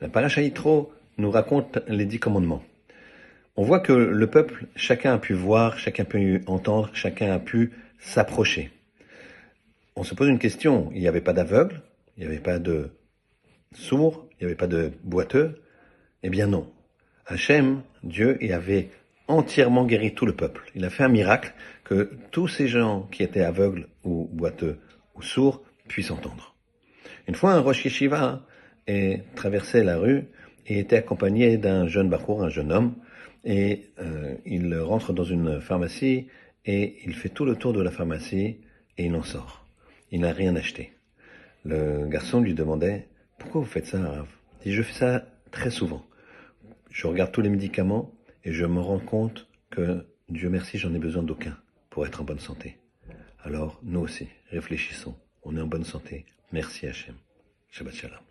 La paracha Yitro nous raconte les dix commandements. On voit que le peuple, chacun a pu voir, chacun a pu entendre, chacun a pu s'approcher. On se pose une question, il n'y avait pas d'aveugle, il n'y avait pas de sourds, il n'y avait pas de boiteux Eh bien non. Hachem, Dieu, il avait entièrement guéri tout le peuple. Il a fait un miracle que tous ces gens qui étaient aveugles ou boiteux ou sourds puissent entendre. Une fois, un Rosh Yeshiva est traversé la rue et était accompagné d'un jeune bachour, un jeune homme, et euh, il rentre dans une pharmacie et il fait tout le tour de la pharmacie et il en sort. Il n'a rien acheté. Le garçon lui demandait Pourquoi vous faites ça, Rav dit Je fais ça très souvent. Je regarde tous les médicaments et je me rends compte que, Dieu merci, j'en ai besoin d'aucun pour être en bonne santé. Alors, nous aussi, réfléchissons. On est en bonne santé. Merci Hachem. Shabbat Shalom.